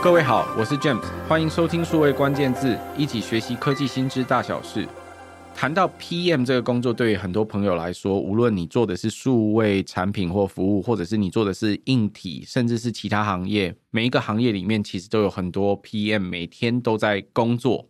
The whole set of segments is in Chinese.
各位好，我是 James，欢迎收听数位关键字，一起学习科技新知大小事。谈到 PM 这个工作，对于很多朋友来说，无论你做的是数位产品或服务，或者是你做的是硬体，甚至是其他行业，每一个行业里面其实都有很多 PM，每天都在工作。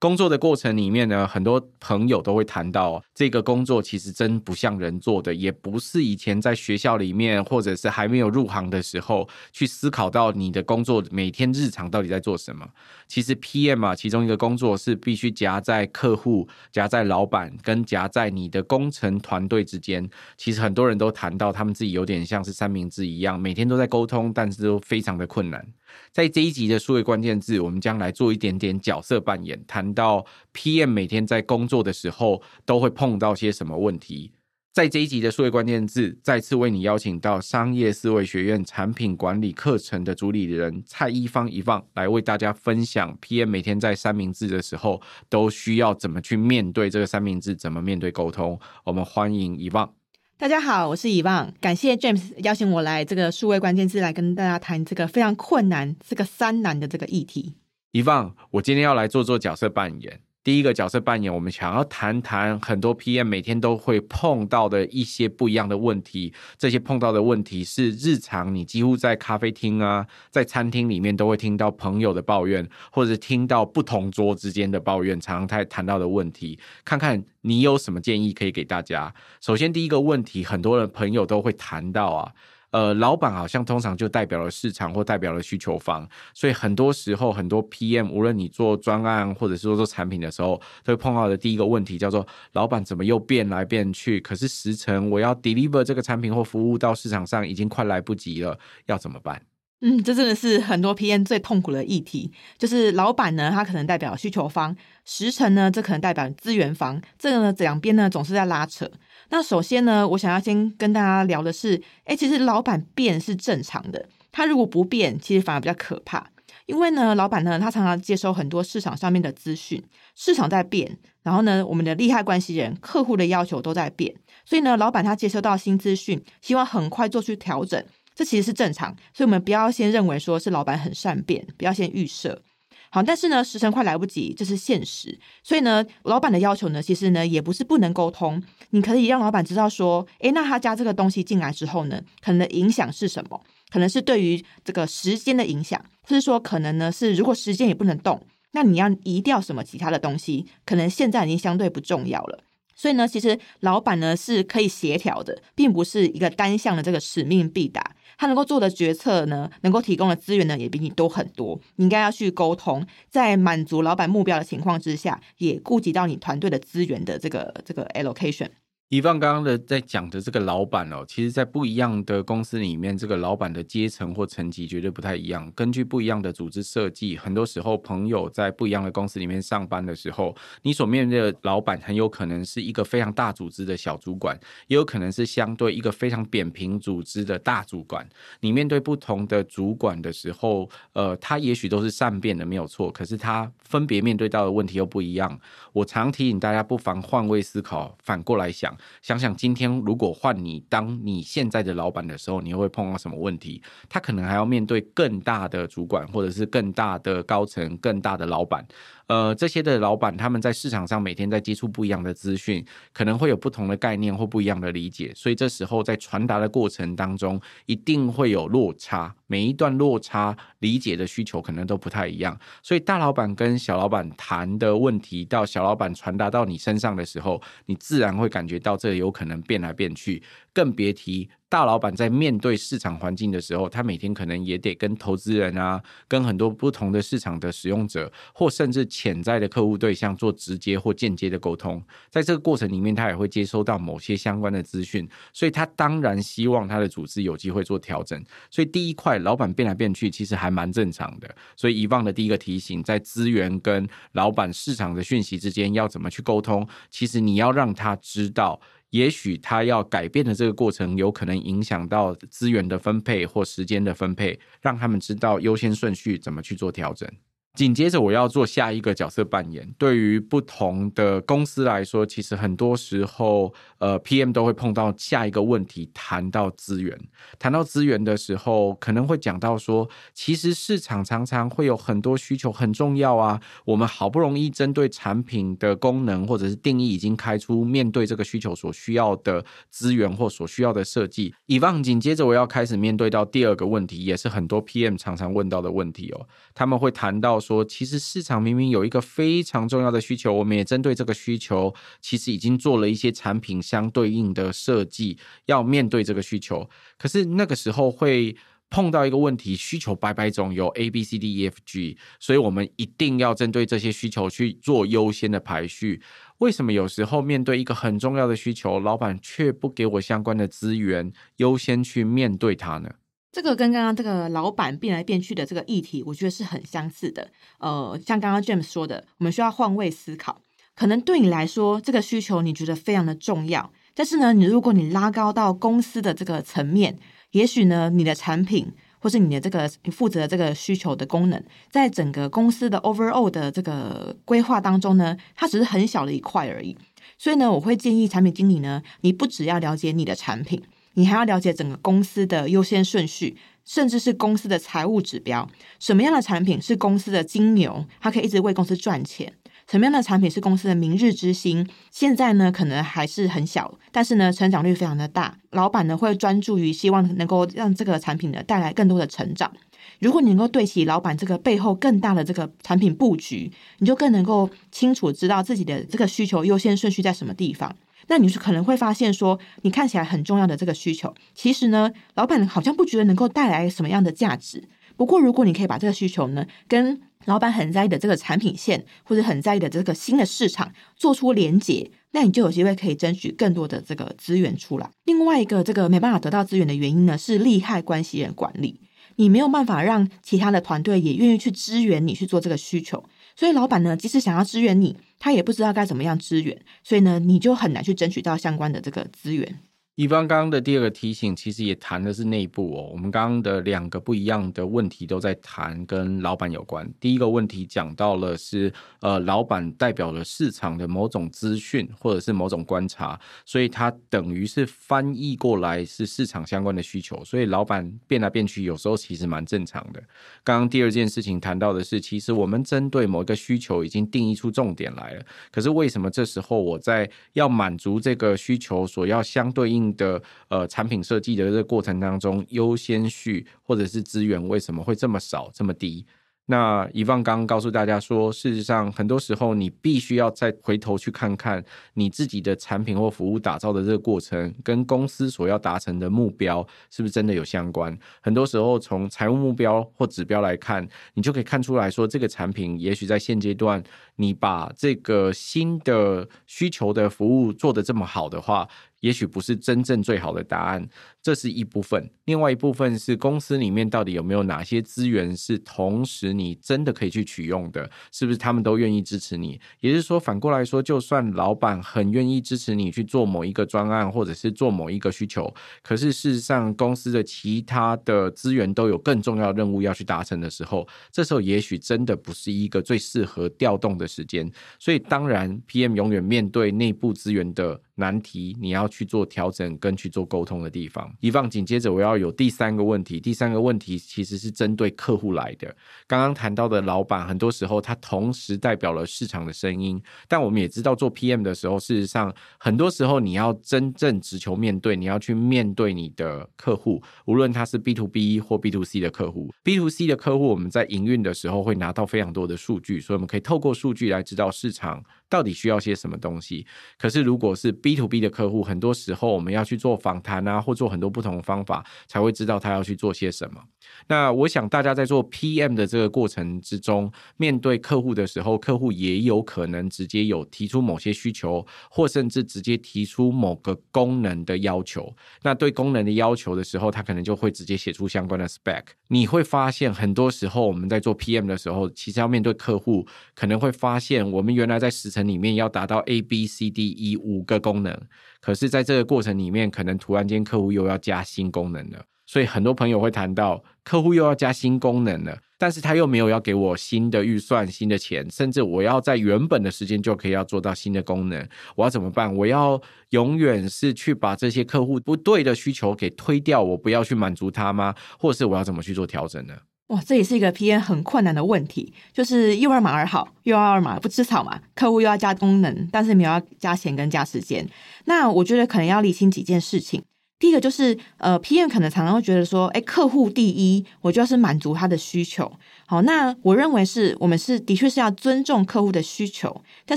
工作的过程里面呢，很多朋友都会谈到，这个工作其实真不像人做的，也不是以前在学校里面或者是还没有入行的时候去思考到你的工作每天日常到底在做什么。其实 PM 啊，其中一个工作是必须夹在客户、夹在老板跟夹在你的工程团队之间。其实很多人都谈到，他们自己有点像是三明治一样，每天都在沟通，但是都非常的困难。在这一集的数位关键字，我们将来做一点点角色扮演，谈到 PM 每天在工作的时候都会碰到些什么问题。在这一集的数位关键字，再次为你邀请到商业思维学院产品管理课程的主理人蔡一芳 Yvonne 来为大家分享 PM 每天在三明治的时候都需要怎么去面对这个三明治，怎么面对沟通。我们欢迎 Yvonne。大家好，我是以望感谢 James 邀请我来这个数位关键字来跟大家谈这个非常困难、这个三难的这个议题。以望我今天要来做做角色扮演。第一个角色扮演，我们想要谈谈很多 PM 每天都会碰到的一些不一样的问题。这些碰到的问题是日常，你几乎在咖啡厅啊，在餐厅里面都会听到朋友的抱怨，或者听到不同桌之间的抱怨，常常在谈到的问题。看看你有什么建议可以给大家。首先，第一个问题，很多的朋友都会谈到啊。呃，老板好像通常就代表了市场或代表了需求方，所以很多时候很多 PM，无论你做专案或者是说做产品的时候，都会碰到的第一个问题叫做老板怎么又变来变去？可是时程我要 deliver 这个产品或服务到市场上已经快来不及了，要怎么办？嗯，这真的是很多 PM 最痛苦的议题，就是老板呢，他可能代表需求方，时程呢，这可能代表资源方，这个呢，两边呢总是在拉扯。那首先呢，我想要先跟大家聊的是，哎，其实老板变是正常的，他如果不变，其实反而比较可怕。因为呢，老板呢，他常常接收很多市场上面的资讯，市场在变，然后呢，我们的利害关系人、客户的要求都在变，所以呢，老板他接收到新资讯，希望很快做出调整，这其实是正常。所以我们不要先认为说是老板很善变，不要先预设。好，但是呢，时辰快来不及，这是现实。所以呢，老板的要求呢，其实呢，也不是不能沟通。你可以让老板知道说，诶，那他加这个东西进来之后呢，可能的影响是什么？可能是对于这个时间的影响，或是说可能呢是如果时间也不能动，那你要移掉什么其他的东西？可能现在已经相对不重要了。所以呢，其实老板呢是可以协调的，并不是一个单向的这个使命必达。他能够做的决策呢，能够提供的资源呢，也比你多很多。你应该要去沟通，在满足老板目标的情况之下，也顾及到你团队的资源的这个这个 allocation。宜芳刚刚的在讲的这个老板哦，其实，在不一样的公司里面，这个老板的阶层或层级绝对不太一样。根据不一样的组织设计，很多时候朋友在不一样的公司里面上班的时候，你所面对的老板很有可能是一个非常大组织的小主管，也有可能是相对一个非常扁平组织的大主管。你面对不同的主管的时候，呃，他也许都是善变的，没有错，可是他分别面对到的问题又不一样。我常提醒大家，不妨换位思考，反过来想。想想今天如果换你当你现在的老板的时候，你会碰到什么问题？他可能还要面对更大的主管，或者是更大的高层、更大的老板。呃，这些的老板他们在市场上每天在接触不一样的资讯，可能会有不同的概念或不一样的理解，所以这时候在传达的过程当中，一定会有落差。每一段落差理解的需求可能都不太一样，所以大老板跟小老板谈的问题，到小老板传达到你身上的时候，你自然会感觉到到这有可能变来变去，更别提。大老板在面对市场环境的时候，他每天可能也得跟投资人啊，跟很多不同的市场的使用者，或甚至潜在的客户对象做直接或间接的沟通。在这个过程里面，他也会接收到某些相关的资讯，所以他当然希望他的组织有机会做调整。所以第一块，老板变来变去，其实还蛮正常的。所以遗忘的第一个提醒，在资源跟老板市场的讯息之间要怎么去沟通，其实你要让他知道。也许他要改变的这个过程，有可能影响到资源的分配或时间的分配，让他们知道优先顺序怎么去做调整。紧接着我要做下一个角色扮演。对于不同的公司来说，其实很多时候，呃，PM 都会碰到下一个问题，谈到资源。谈到资源的时候，可能会讲到说，其实市场常常会有很多需求，很重要啊。我们好不容易针对产品的功能或者是定义已经开出，面对这个需求所需要的资源或所需要的设计。以往紧接着我要开始面对到第二个问题，也是很多 PM 常常问到的问题哦。他们会谈到说，其实市场明明有一个非常重要的需求，我们也针对这个需求，其实已经做了一些产品相对应的设计，要面对这个需求。可是那个时候会碰到一个问题，需求百百种，有 A、B、C、D、E、F、G，所以我们一定要针对这些需求去做优先的排序。为什么有时候面对一个很重要的需求，老板却不给我相关的资源，优先去面对它呢？这个跟刚刚这个老板变来变去的这个议题，我觉得是很相似的。呃，像刚刚 James 说的，我们需要换位思考。可能对你来说，这个需求你觉得非常的重要，但是呢，你如果你拉高到公司的这个层面，也许呢，你的产品或是你的这个你负责的这个需求的功能，在整个公司的 overall 的这个规划当中呢，它只是很小的一块而已。所以呢，我会建议产品经理呢，你不只要了解你的产品。你还要了解整个公司的优先顺序，甚至是公司的财务指标。什么样的产品是公司的金牛，它可以一直为公司赚钱？什么样的产品是公司的明日之星？现在呢，可能还是很小，但是呢，成长率非常的大。老板呢，会专注于希望能够让这个产品呢带来更多的成长。如果你能够对齐老板这个背后更大的这个产品布局，你就更能够清楚知道自己的这个需求优先顺序在什么地方。那你就可能会发现说，你看起来很重要的这个需求，其实呢，老板好像不觉得能够带来什么样的价值。不过，如果你可以把这个需求呢，跟老板很在意的这个产品线，或者很在意的这个新的市场做出连结，那你就有机会可以争取更多的这个资源出来。另外一个这个没办法得到资源的原因呢，是利害关系人管理，你没有办法让其他的团队也愿意去支援你去做这个需求。所以老板呢，即使想要支援你，他也不知道该怎么样支援，所以呢，你就很难去争取到相关的这个资源。一方刚刚的第二个提醒，其实也谈的是内部哦。我们刚刚的两个不一样的问题都在谈跟老板有关。第一个问题讲到了是，呃，老板代表了市场的某种资讯或者是某种观察，所以他等于是翻译过来是市场相关的需求。所以老板变来变去，有时候其实蛮正常的。刚刚第二件事情谈到的是，其实我们针对某一个需求已经定义出重点来了，可是为什么这时候我在要满足这个需求所要相对应的呃产品设计的这个过程当中，优先序或者是资源为什么会这么少这么低？那以方刚刚告诉大家说，事实上很多时候你必须要再回头去看看你自己的产品或服务打造的这个过程，跟公司所要达成的目标是不是真的有相关？很多时候从财务目标或指标来看，你就可以看出来说，这个产品也许在现阶段，你把这个新的需求的服务做得这么好的话。也许不是真正最好的答案，这是一部分。另外一部分是公司里面到底有没有哪些资源是同时你真的可以去取用的，是不是他们都愿意支持你？也就是说，反过来说，就算老板很愿意支持你去做某一个专案，或者是做某一个需求，可是事实上公司的其他的资源都有更重要的任务要去达成的时候，这时候也许真的不是一个最适合调动的时间。所以，当然，PM 永远面对内部资源的难题，你要去做调整跟去做沟通的地方。以放紧接着我要有第三个问题，第三个问题其实是针对客户来的。刚刚谈到的老板，很多时候他同时代表了市场的声音，但我们也知道做 PM 的时候，事实上很多时候你要真正直球面对，你要去面对你的客户，无论他是 B to B 或 B to C 的客户。B to C 的客户，我们在营运的时候会拿到非常多的数据，所以我们可以透过数据来知道市场。到底需要些什么东西？可是如果是 B to B 的客户，很多时候我们要去做访谈啊，或做很多不同的方法，才会知道他要去做些什么。那我想大家在做 PM 的这个过程之中，面对客户的时候，客户也有可能直接有提出某些需求，或甚至直接提出某个功能的要求。那对功能的要求的时候，他可能就会直接写出相关的 spec。你会发现，很多时候我们在做 PM 的时候，其实要面对客户，可能会发现我们原来在时里面要达到 A B C D E 五个功能，可是在这个过程里面，可能突然间客户又要加新功能了。所以很多朋友会谈到，客户又要加新功能了，但是他又没有要给我新的预算、新的钱，甚至我要在原本的时间就可以要做到新的功能，我要怎么办？我要永远是去把这些客户不对的需求给推掉，我不要去满足他吗？或者是我要怎么去做调整呢？哇，这也是一个 PN 很困难的问题，就是又要马儿好，又要马儿不吃草嘛。客户又要加功能，但是没有要加钱跟加时间。那我觉得可能要理清几件事情。第一个就是，呃，PM 可能常常会觉得说，哎，客户第一，我就要是满足他的需求。好，那我认为是我们是的确是要尊重客户的需求，但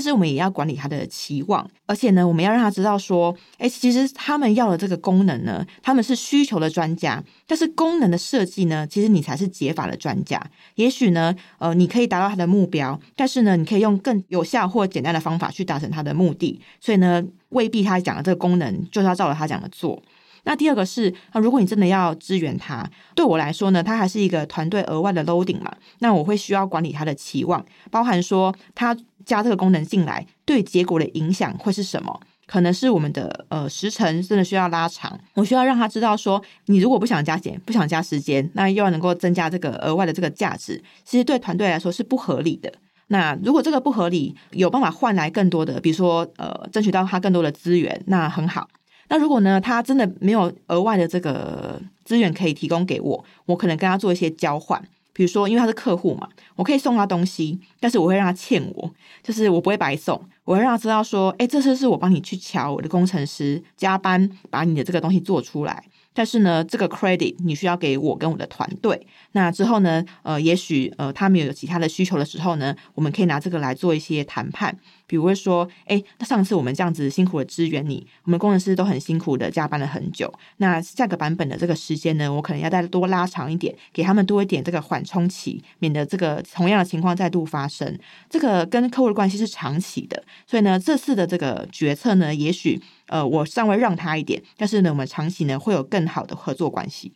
是我们也要管理他的期望，而且呢，我们要让他知道说，哎，其实他们要的这个功能呢，他们是需求的专家，但是功能的设计呢，其实你才是解法的专家。也许呢，呃，你可以达到他的目标，但是呢，你可以用更有效或简单的方法去达成他的目的。所以呢，未必他讲的这个功能就是要照着他讲的做。那第二个是，啊，如果你真的要支援他，对我来说呢，他还是一个团队额外的 loading 嘛。那我会需要管理他的期望，包含说他加这个功能进来，对结果的影响会是什么？可能是我们的呃时程真的需要拉长，我需要让他知道说，你如果不想加钱，不想加时间，那又要能够增加这个额外的这个价值，其实对团队来说是不合理的。那如果这个不合理，有办法换来更多的，比如说呃争取到他更多的资源，那很好。那如果呢，他真的没有额外的这个资源可以提供给我，我可能跟他做一些交换，比如说，因为他是客户嘛，我可以送他东西，但是我会让他欠我，就是我不会白送，我会让他知道说，哎，这次是我帮你去瞧我的工程师加班把你的这个东西做出来。但是呢，这个 credit 你需要给我跟我的团队。那之后呢，呃，也许呃他们有其他的需求的时候呢，我们可以拿这个来做一些谈判。比如说，哎，那上次我们这样子辛苦的支援你，我们工程师都很辛苦的加班了很久。那下个版本的这个时间呢，我可能要再多拉长一点，给他们多一点这个缓冲期，免得这个同样的情况再度发生。这个跟客户的关系是长期的，所以呢，这次的这个决策呢，也许。呃，我稍微让他一点，但是呢，我们长期呢会有更好的合作关系。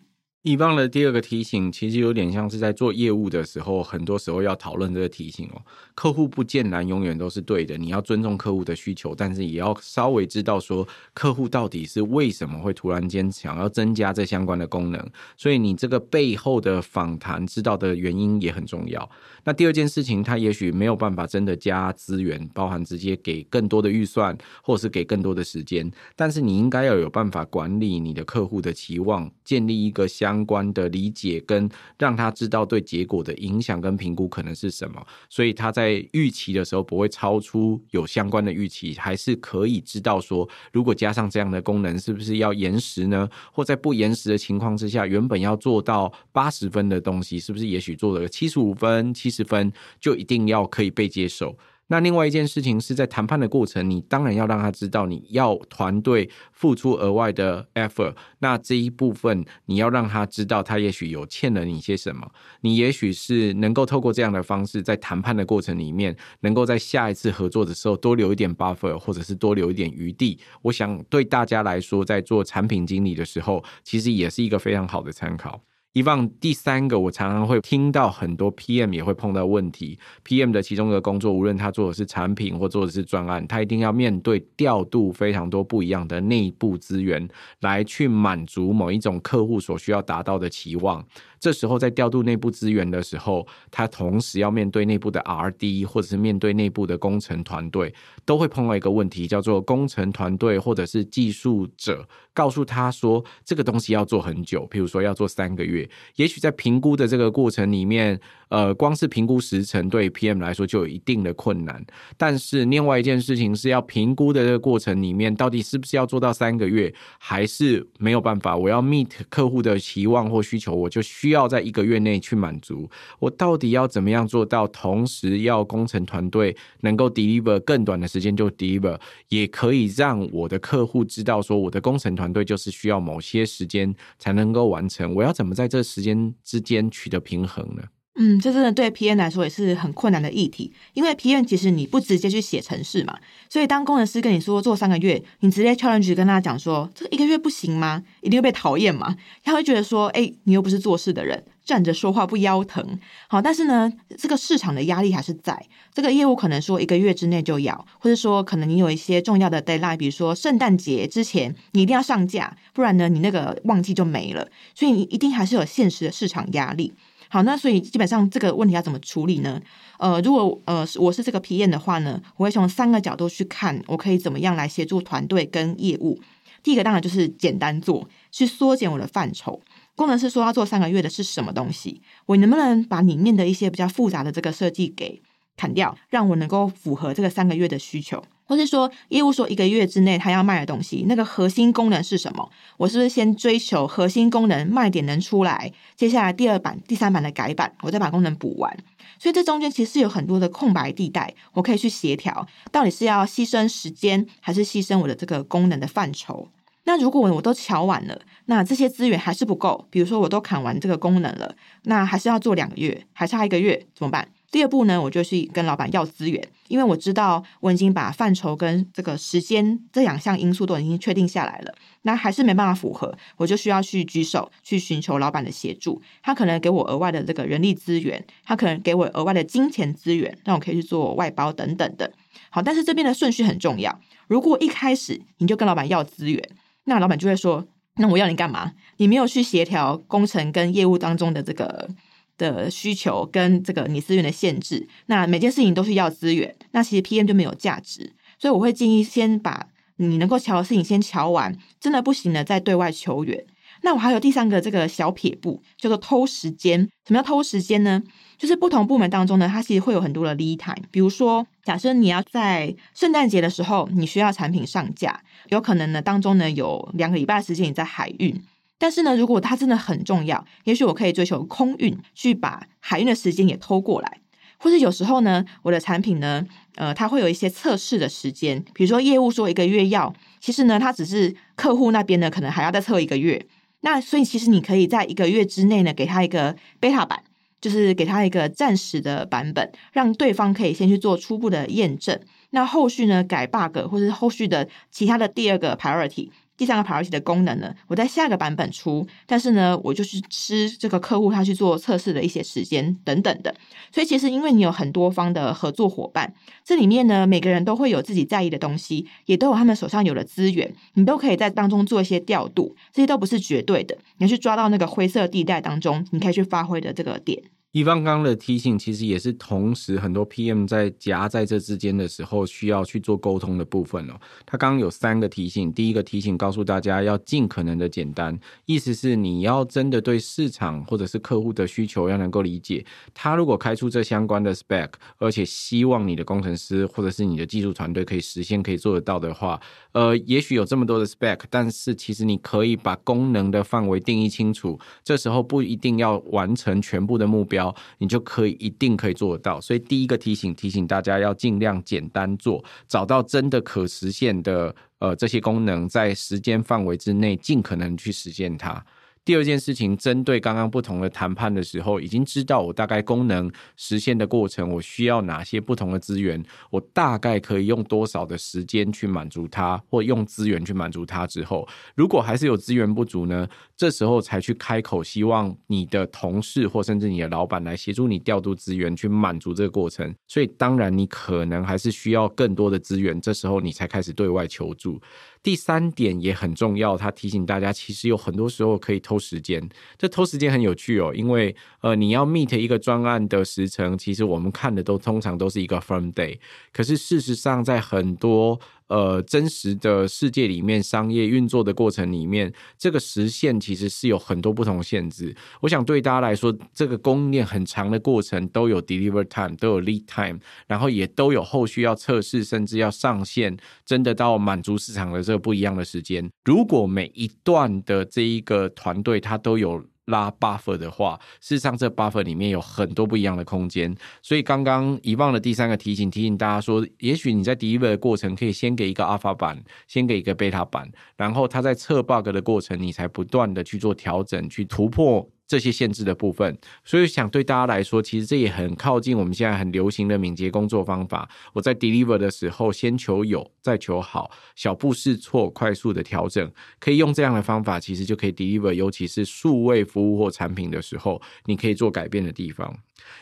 乙方的第二个提醒，其实有点像是在做业务的时候，很多时候要讨论这个提醒哦。客户不见得永远都是对的，你要尊重客户的需求，但是也要稍微知道说客户到底是为什么会突然间想要增加这相关的功能。所以你这个背后的访谈知道的原因也很重要。那第二件事情，他也许没有办法真的加资源，包含直接给更多的预算，或是给更多的时间，但是你应该要有办法管理你的客户的期望，建立一个相。相关的理解跟让他知道对结果的影响跟评估可能是什么，所以他在预期的时候不会超出有相关的预期，还是可以知道说，如果加上这样的功能，是不是要延时呢？或在不延时的情况之下，原本要做到八十分的东西，是不是也许做了七十五分、七十分就一定要可以被接受？那另外一件事情是在谈判的过程，你当然要让他知道你要团队付出额外的 effort。那这一部分你要让他知道，他也许有欠了你些什么。你也许是能够透过这样的方式，在谈判的过程里面，能够在下一次合作的时候多留一点 buffer，或者是多留一点余地。我想对大家来说，在做产品经理的时候，其实也是一个非常好的参考。以往第三个，我常常会听到很多 PM 也会碰到问题。PM 的其中一个工作，无论他做的是产品或做的是专案，他一定要面对调度非常多不一样的内部资源，来去满足某一种客户所需要达到的期望。这时候在调度内部资源的时候，他同时要面对内部的 RD，或者是面对内部的工程团队，都会碰到一个问题，叫做工程团队或者是技术者告诉他说，这个东西要做很久，譬如说要做三个月，也许在评估的这个过程里面。呃，光是评估时程对 PM 来说就有一定的困难，但是另外一件事情是要评估的这个过程里面，到底是不是要做到三个月，还是没有办法？我要 meet 客户的期望或需求，我就需需要在一个月内去满足。我到底要怎么样做到？同时要工程团队能够 deliver 更短的时间就 deliver，也可以让我的客户知道说，我的工程团队就是需要某些时间才能够完成。我要怎么在这时间之间取得平衡呢？嗯，这真的对 PM 来说也是很困难的议题，因为 PM 其实你不直接去写程式嘛，所以当工程师跟你说做三个月，你直接 challenge 跟他讲说这一个月不行吗？一定会被讨厌嘛？他会觉得说，哎，你又不是做事的人，站着说话不腰疼。好，但是呢，这个市场的压力还是在，这个业务可能说一个月之内就要，或者说可能你有一些重要的 deadline，比如说圣诞节之前你一定要上架，不然呢，你那个旺季就没了，所以你一定还是有现实的市场压力。好，那所以基本上这个问题要怎么处理呢？呃，如果呃我是这个 PM 的话呢，我会从三个角度去看，我可以怎么样来协助团队跟业务。第一个当然就是简单做，去缩减我的范畴。工程师说要做三个月的是什么东西？我能不能把里面的一些比较复杂的这个设计给砍掉，让我能够符合这个三个月的需求？或是说，业务说一个月之内他要卖的东西，那个核心功能是什么？我是不是先追求核心功能卖点能出来？接下来第二版、第三版的改版，我再把功能补完。所以这中间其实有很多的空白地带，我可以去协调，到底是要牺牲时间，还是牺牲我的这个功能的范畴？那如果我都瞧完了，那这些资源还是不够，比如说我都砍完这个功能了，那还是要做两个月，还差一个月，怎么办？第二步呢，我就去跟老板要资源，因为我知道我已经把范畴跟这个时间这两项因素都已经确定下来了，那还是没办法符合，我就需要去举手去寻求老板的协助，他可能给我额外的这个人力资源，他可能给我额外的金钱资源，让我可以去做外包等等的。好，但是这边的顺序很重要，如果一开始你就跟老板要资源，那老板就会说，那我要你干嘛？你没有去协调工程跟业务当中的这个。的需求跟这个你资源的限制，那每件事情都是要资源，那其实 PM 就没有价值，所以我会建议先把你能够瞧的事情先瞧完，真的不行了再对外求援。那我还有第三个这个小撇步，叫做偷时间。什么叫偷时间呢？就是不同部门当中呢，它其实会有很多的 lead time。比如说，假设你要在圣诞节的时候，你需要产品上架，有可能呢当中呢有两个礼拜的时间你在海运。但是呢，如果它真的很重要，也许我可以追求空运，去把海运的时间也偷过来。或是有时候呢，我的产品呢，呃，它会有一些测试的时间，比如说业务说一个月要，其实呢，它只是客户那边呢，可能还要再测一个月。那所以其实你可以在一个月之内呢，给他一个 beta 版，就是给他一个暂时的版本，让对方可以先去做初步的验证。那后续呢，改 bug 或是后续的其他的第二个 priority。第三个 priority 的功能呢，我在下个版本出，但是呢，我就是吃这个客户他去做测试的一些时间等等的。所以其实因为你有很多方的合作伙伴，这里面呢，每个人都会有自己在意的东西，也都有他们手上有的资源，你都可以在当中做一些调度，这些都不是绝对的，你要去抓到那个灰色地带当中，你可以去发挥的这个点。一方刚的提醒，其实也是同时很多 PM 在夹在这之间的时候，需要去做沟通的部分哦。他刚刚有三个提醒，第一个提醒告诉大家要尽可能的简单，意思是你要真的对市场或者是客户的需求要能够理解。他如果开出这相关的 spec，而且希望你的工程师或者是你的技术团队可以实现、可以做得到的话，呃，也许有这么多的 spec，但是其实你可以把功能的范围定义清楚，这时候不一定要完成全部的目标。你就可以一定可以做得到，所以第一个提醒提醒大家要尽量简单做，找到真的可实现的呃这些功能，在时间范围之内尽可能去实现它。第二件事情，针对刚刚不同的谈判的时候，已经知道我大概功能实现的过程，我需要哪些不同的资源，我大概可以用多少的时间去满足它，或用资源去满足它之后，如果还是有资源不足呢？这时候才去开口，希望你的同事或甚至你的老板来协助你调度资源去满足这个过程。所以当然你可能还是需要更多的资源，这时候你才开始对外求助。第三点也很重要，他提醒大家，其实有很多时候可以偷时间。这偷时间很有趣哦，因为呃，你要 meet 一个专案的时程，其实我们看的都通常都是一个 firm day。可是事实上，在很多呃，真实的世界里面，商业运作的过程里面，这个实现其实是有很多不同限制。我想对大家来说，这个供应链很长的过程都有 deliver time，都有 lead time，然后也都有后续要测试，甚至要上线，真的到满足市场的这个不一样的时间。如果每一段的这一个团队，它都有。拉 buffer 的话，事实上这 buffer 里面有很多不一样的空间，所以刚刚遗忘的第三个提醒，提醒大家说，也许你在第一轮的过程可以先给一个 alpha 版，先给一个 beta 版，然后它在测 bug 的过程，你才不断的去做调整，去突破这些限制的部分，所以想对大家来说，其实这也很靠近我们现在很流行的敏捷工作方法。我在 deliver 的时候，先求有，再求好，小步试错，快速的调整，可以用这样的方法，其实就可以 deliver，尤其是数位服务或产品的时候，你可以做改变的地方。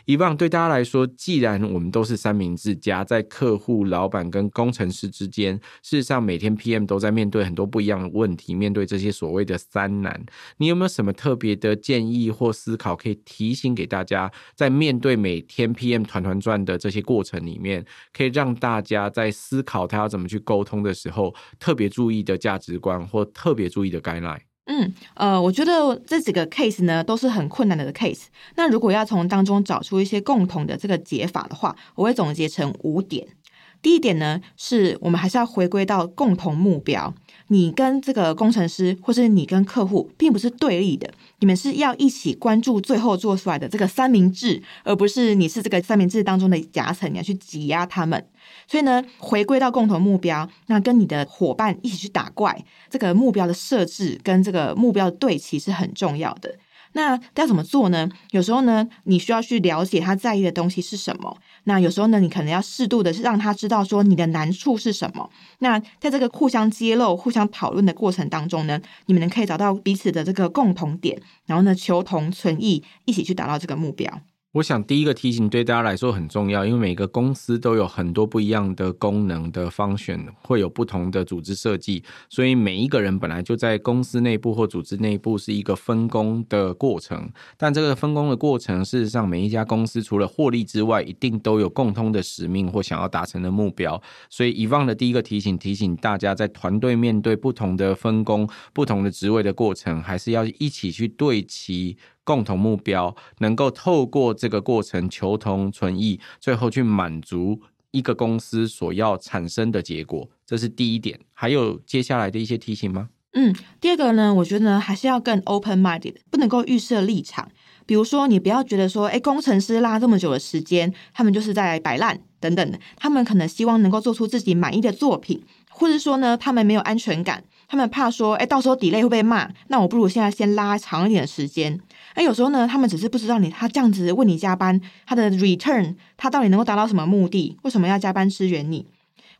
以往对大家来说，既然我们都是三明治夹在客户、老板跟工程师之间，事实上每天 PM 都在面对很多不一样的问题，面对这些所谓的三难，你有没有什么特别的建议或思考，可以提醒给大家，在面对每天 PM 团团转的这些过程里面，可以让大家在思考他要怎么去沟通的时候，特别注意的价值观或特别注意的 guideline？嗯，呃，我觉得这几个 case 呢都是很困难的 case。那如果要从当中找出一些共同的这个解法的话，我会总结成五点。第一点呢，是我们还是要回归到共同目标。你跟这个工程师，或是你跟客户，并不是对立的，你们是要一起关注最后做出来的这个三明治，而不是你是这个三明治当中的夹层，你要去挤压他们。所以呢，回归到共同目标，那跟你的伙伴一起去打怪，这个目标的设置跟这个目标的对齐是很重要的。那要怎么做呢？有时候呢，你需要去了解他在意的东西是什么。那有时候呢，你可能要适度的让他知道说你的难处是什么。那在这个互相揭露、互相讨论的过程当中呢，你们可以找到彼此的这个共同点，然后呢，求同存异，一起去达到这个目标。我想第一个提醒对大家来说很重要，因为每个公司都有很多不一样的功能的方选会有不同的组织设计，所以每一个人本来就在公司内部或组织内部是一个分工的过程。但这个分工的过程，事实上每一家公司除了获利之外，一定都有共通的使命或想要达成的目标。所以以往的第一个提醒，提醒大家在团队面对不同的分工、不同的职位的过程，还是要一起去对齐。共同目标，能够透过这个过程求同存异，最后去满足一个公司所要产生的结果，这是第一点。还有接下来的一些提醒吗？嗯，第二个呢，我觉得呢，还是要更 open minded，不能够预设立场。比如说，你不要觉得说，哎，工程师拉这么久的时间，他们就是在摆烂等等的，他们可能希望能够做出自己满意的作品，或者说呢，他们没有安全感。他们怕说，哎，到时候 delay 会被骂，那我不如现在先拉长一点的时间。哎，有时候呢，他们只是不知道你，他这样子问你加班，他的 return，他到底能够达到什么目的？为什么要加班支援你？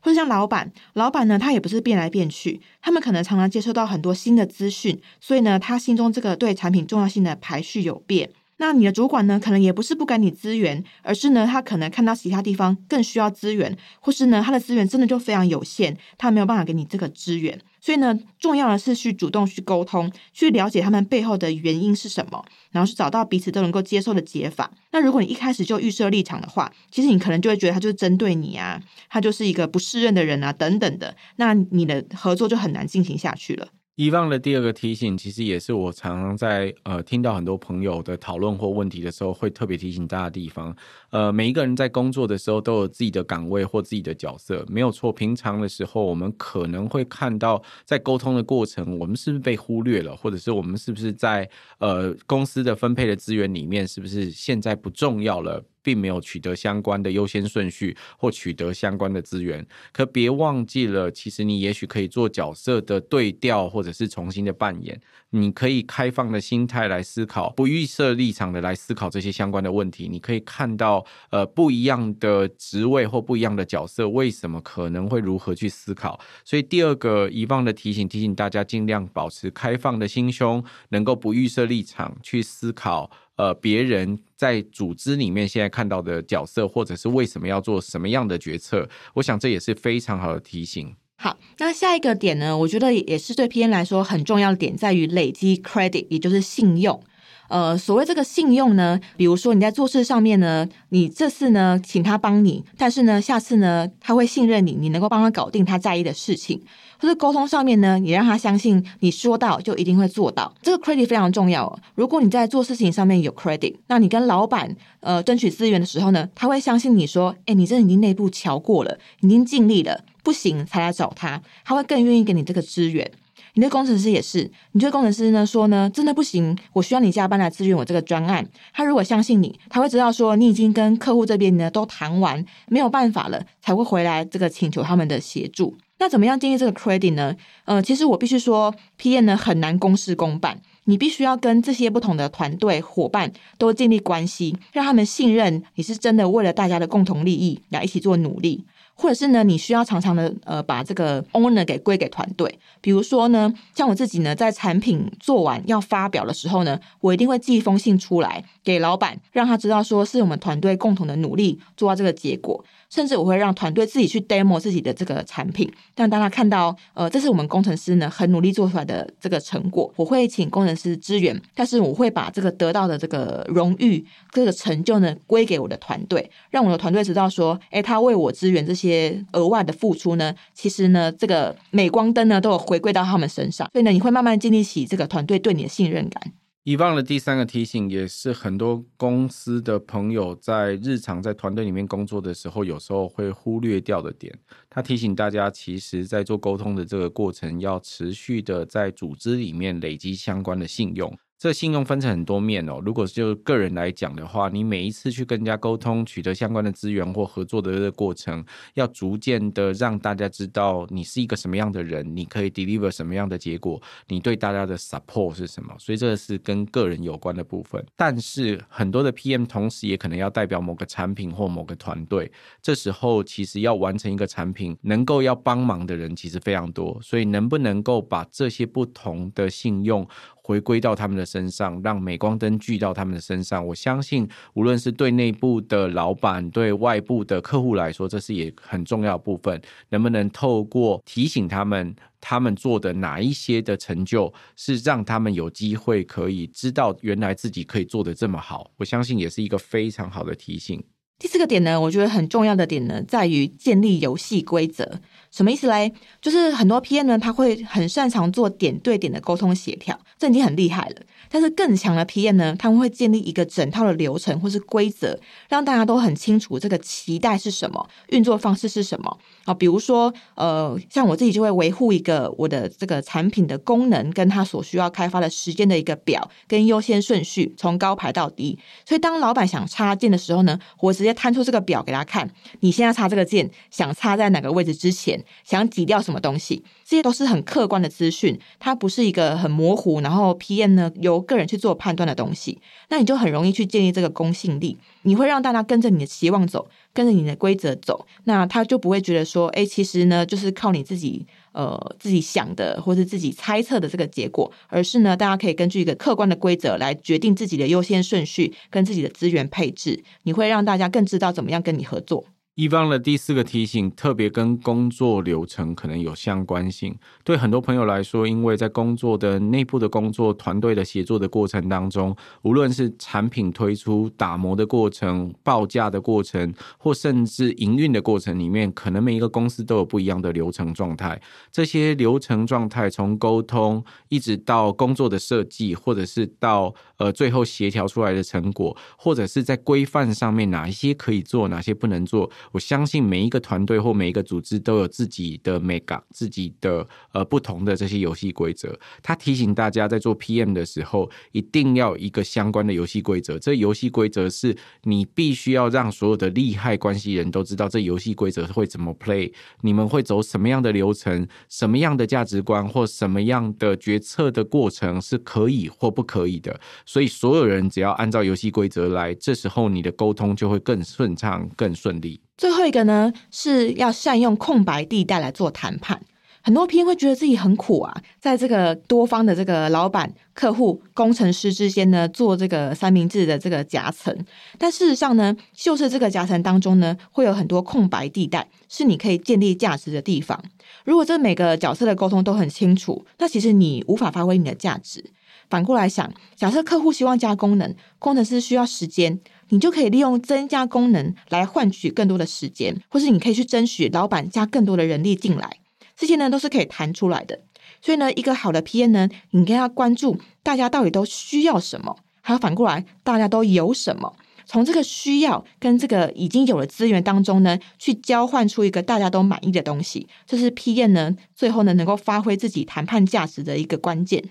或者像老板，老板呢，他也不是变来变去，他们可能常常接收到很多新的资讯，所以呢，他心中这个对产品重要性的排序有变。那你的主管呢，可能也不是不给你资源，而是呢，他可能看到其他地方更需要资源，或是呢，他的资源真的就非常有限，他没有办法给你这个资源。所以呢，重要的是去主动去沟通，去了解他们背后的原因是什么，然后去找到彼此都能够接受的解法。那如果你一开始就预设立场的话，其实你可能就会觉得他就是针对你啊，他就是一个不适任的人啊，等等的，那你的合作就很难进行下去了。以往的第二个提醒，其实也是我常常在呃听到很多朋友的讨论或问题的时候，会特别提醒大家的地方。呃，每一个人在工作的时候都有自己的岗位或自己的角色，没有错。平常的时候，我们可能会看到在沟通的过程，我们是不是被忽略了，或者是我们是不是在呃公司的分配的资源里面，是不是现在不重要了？并没有取得相关的优先顺序或取得相关的资源，可别忘记了，其实你也许可以做角色的对调，或者是重新的扮演。你可以开放的心态来思考，不预设立场的来思考这些相关的问题。你可以看到，呃，不一样的职位或不一样的角色，为什么可能会如何去思考。所以第二个遗忘的提醒，提醒大家尽量保持开放的心胸，能够不预设立场去思考。呃，别人在组织里面现在看到的角色，或者是为什么要做什么样的决策，我想这也是非常好的提醒。好，那下一个点呢，我觉得也是对 P N 来说很重要的点，在于累积 credit，也就是信用。呃，所谓这个信用呢，比如说你在做事上面呢，你这次呢请他帮你，但是呢下次呢他会信任你，你能够帮他搞定他在意的事情，或者沟通上面呢，也让他相信你说到就一定会做到。这个 credit 非常重要哦。如果你在做事情上面有 credit，那你跟老板呃争取资源的时候呢，他会相信你说，哎，你这已经内部瞧过了，已经尽力了，不行才来找他，他会更愿意给你这个资源。你的工程师也是，你对工程师呢说呢，真的不行，我需要你加班来支援我这个专案。他如果相信你，他会知道说你已经跟客户这边呢都谈完，没有办法了，才会回来这个请求他们的协助。那怎么样建立这个 credit 呢？呃，其实我必须说，PM 呢很难公事公办，你必须要跟这些不同的团队伙伴都建立关系，让他们信任你是真的为了大家的共同利益来一起做努力。或者是呢，你需要常常的呃把这个 owner 给归给团队。比如说呢，像我自己呢，在产品做完要发表的时候呢，我一定会寄一封信出来给老板，让他知道说是我们团队共同的努力做到这个结果。甚至我会让团队自己去 demo 自己的这个产品，但当他看到，呃，这是我们工程师呢很努力做出来的这个成果，我会请工程师支援，但是我会把这个得到的这个荣誉、这个成就呢归给我的团队，让我的团队知道说，哎，他为我支援这些些额外的付出呢，其实呢，这个镁光灯呢都有回归到他们身上，所以呢，你会慢慢建立起这个团队对你的信任感。以往的第三个提醒，也是很多公司的朋友在日常在团队里面工作的时候，有时候会忽略掉的点。他提醒大家，其实，在做沟通的这个过程，要持续的在组织里面累积相关的信用。这信用分成很多面哦。如果就个人来讲的话，你每一次去跟人家沟通，取得相关的资源或合作的这个过程，要逐渐的让大家知道你是一个什么样的人，你可以 deliver 什么样的结果，你对大家的 support 是什么。所以这个是跟个人有关的部分。但是很多的 PM 同时也可能要代表某个产品或某个团队，这时候其实要完成一个产品，能够要帮忙的人其实非常多。所以能不能够把这些不同的信用回归到他们的身上，让镁光灯聚到他们的身上。我相信，无论是对内部的老板，对外部的客户来说，这是也很重要部分。能不能透过提醒他们，他们做的哪一些的成就，是让他们有机会可以知道，原来自己可以做得这么好？我相信，也是一个非常好的提醒。第四个点呢，我觉得很重要的点呢，在于建立游戏规则。什么意思嘞？就是很多 PM 呢，他会很擅长做点对点的沟通协调，这已经很厉害了。但是更强的 PM 呢，他们会建立一个整套的流程或是规则，让大家都很清楚这个期待是什么，运作方式是什么啊。比如说，呃，像我自己就会维护一个我的这个产品的功能，跟它所需要开发的时间的一个表跟优先顺序，从高排到低。所以当老板想插件的时候呢，我直接摊出这个表给他看，你现在插这个件，想插在哪个位置之前。想挤掉什么东西，这些都是很客观的资讯，它不是一个很模糊，然后 PM 呢由个人去做判断的东西，那你就很容易去建立这个公信力，你会让大家跟着你的期望走，跟着你的规则走，那他就不会觉得说，哎，其实呢就是靠你自己呃自己想的或是自己猜测的这个结果，而是呢大家可以根据一个客观的规则来决定自己的优先顺序跟自己的资源配置，你会让大家更知道怎么样跟你合作。一方的第四个提醒，特别跟工作流程可能有相关性。对很多朋友来说，因为在工作的内部的工作团队的协作的过程当中，无论是产品推出、打磨的过程、报价的过程，或甚至营运的过程里面，可能每一个公司都有不一样的流程状态。这些流程状态从沟通一直到工作的设计，或者是到呃最后协调出来的成果，或者是在规范上面哪一些可以做，哪些不能做。我相信每一个团队或每一个组织都有自己的美感，自己的呃不同的这些游戏规则。他提醒大家在做 PM 的时候，一定要一个相关的游戏规则。这游戏规则是你必须要让所有的利害关系人都知道这游戏规则会怎么 play，你们会走什么样的流程，什么样的价值观或什么样的决策的过程是可以或不可以的。所以所有人只要按照游戏规则来，这时候你的沟通就会更顺畅、更顺利。最后一个呢，是要善用空白地带来做谈判。很多 PM 会觉得自己很苦啊，在这个多方的这个老板、客户、工程师之间呢，做这个三明治的这个夹层。但事实上呢，就是这个夹层当中呢，会有很多空白地带，是你可以建立价值的地方。如果这每个角色的沟通都很清楚，那其实你无法发挥你的价值。反过来想，假设客户希望加功能，工程师需要时间。你就可以利用增加功能来换取更多的时间，或是你可以去争取老板加更多的人力进来，这些呢都是可以谈出来的。所以呢，一个好的 PM 呢，你应该要关注大家到底都需要什么，还有反过来大家都有什么，从这个需要跟这个已经有的资源当中呢，去交换出一个大家都满意的东西，这是 PM 呢最后呢能够发挥自己谈判价值的一个关键。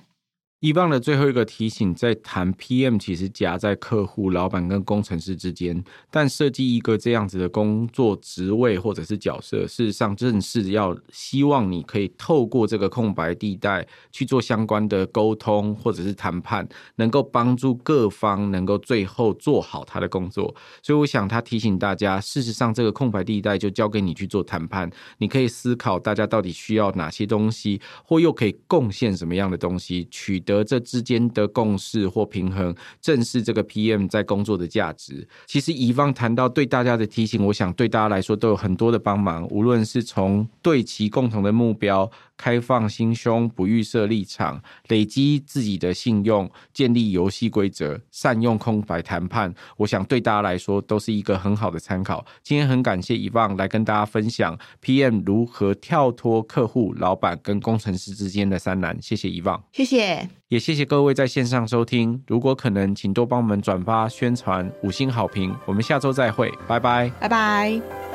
以往的最后一个提醒，在谈 PM 其实夹在客户、老板跟工程师之间，但设计一个这样子的工作职位或者是角色，事实上正是要希望你可以透过这个空白地带去做相关的沟通或者是谈判，能够帮助各方能够最后做好他的工作。所以我想他提醒大家，事实上这个空白地带就交给你去做谈判，你可以思考大家到底需要哪些东西，或又可以贡献什么样的东西，取得。而这之间的共识或平衡，正是这个 PM 在工作的价值。其实乙方谈到对大家的提醒，我想对大家来说都有很多的帮忙。无论是从对其共同的目标。开放心胸，不预设立场，累积自己的信用，建立游戏规则，善用空白谈判。我想对大家来说都是一个很好的参考。今天很感谢遗忘来跟大家分享 PM 如何跳脱客户、老板跟工程师之间的三难。谢谢遗忘，谢谢，也谢谢各位在线上收听。如果可能，请多帮我们转发宣传，五星好评。我们下周再会，拜拜，拜拜。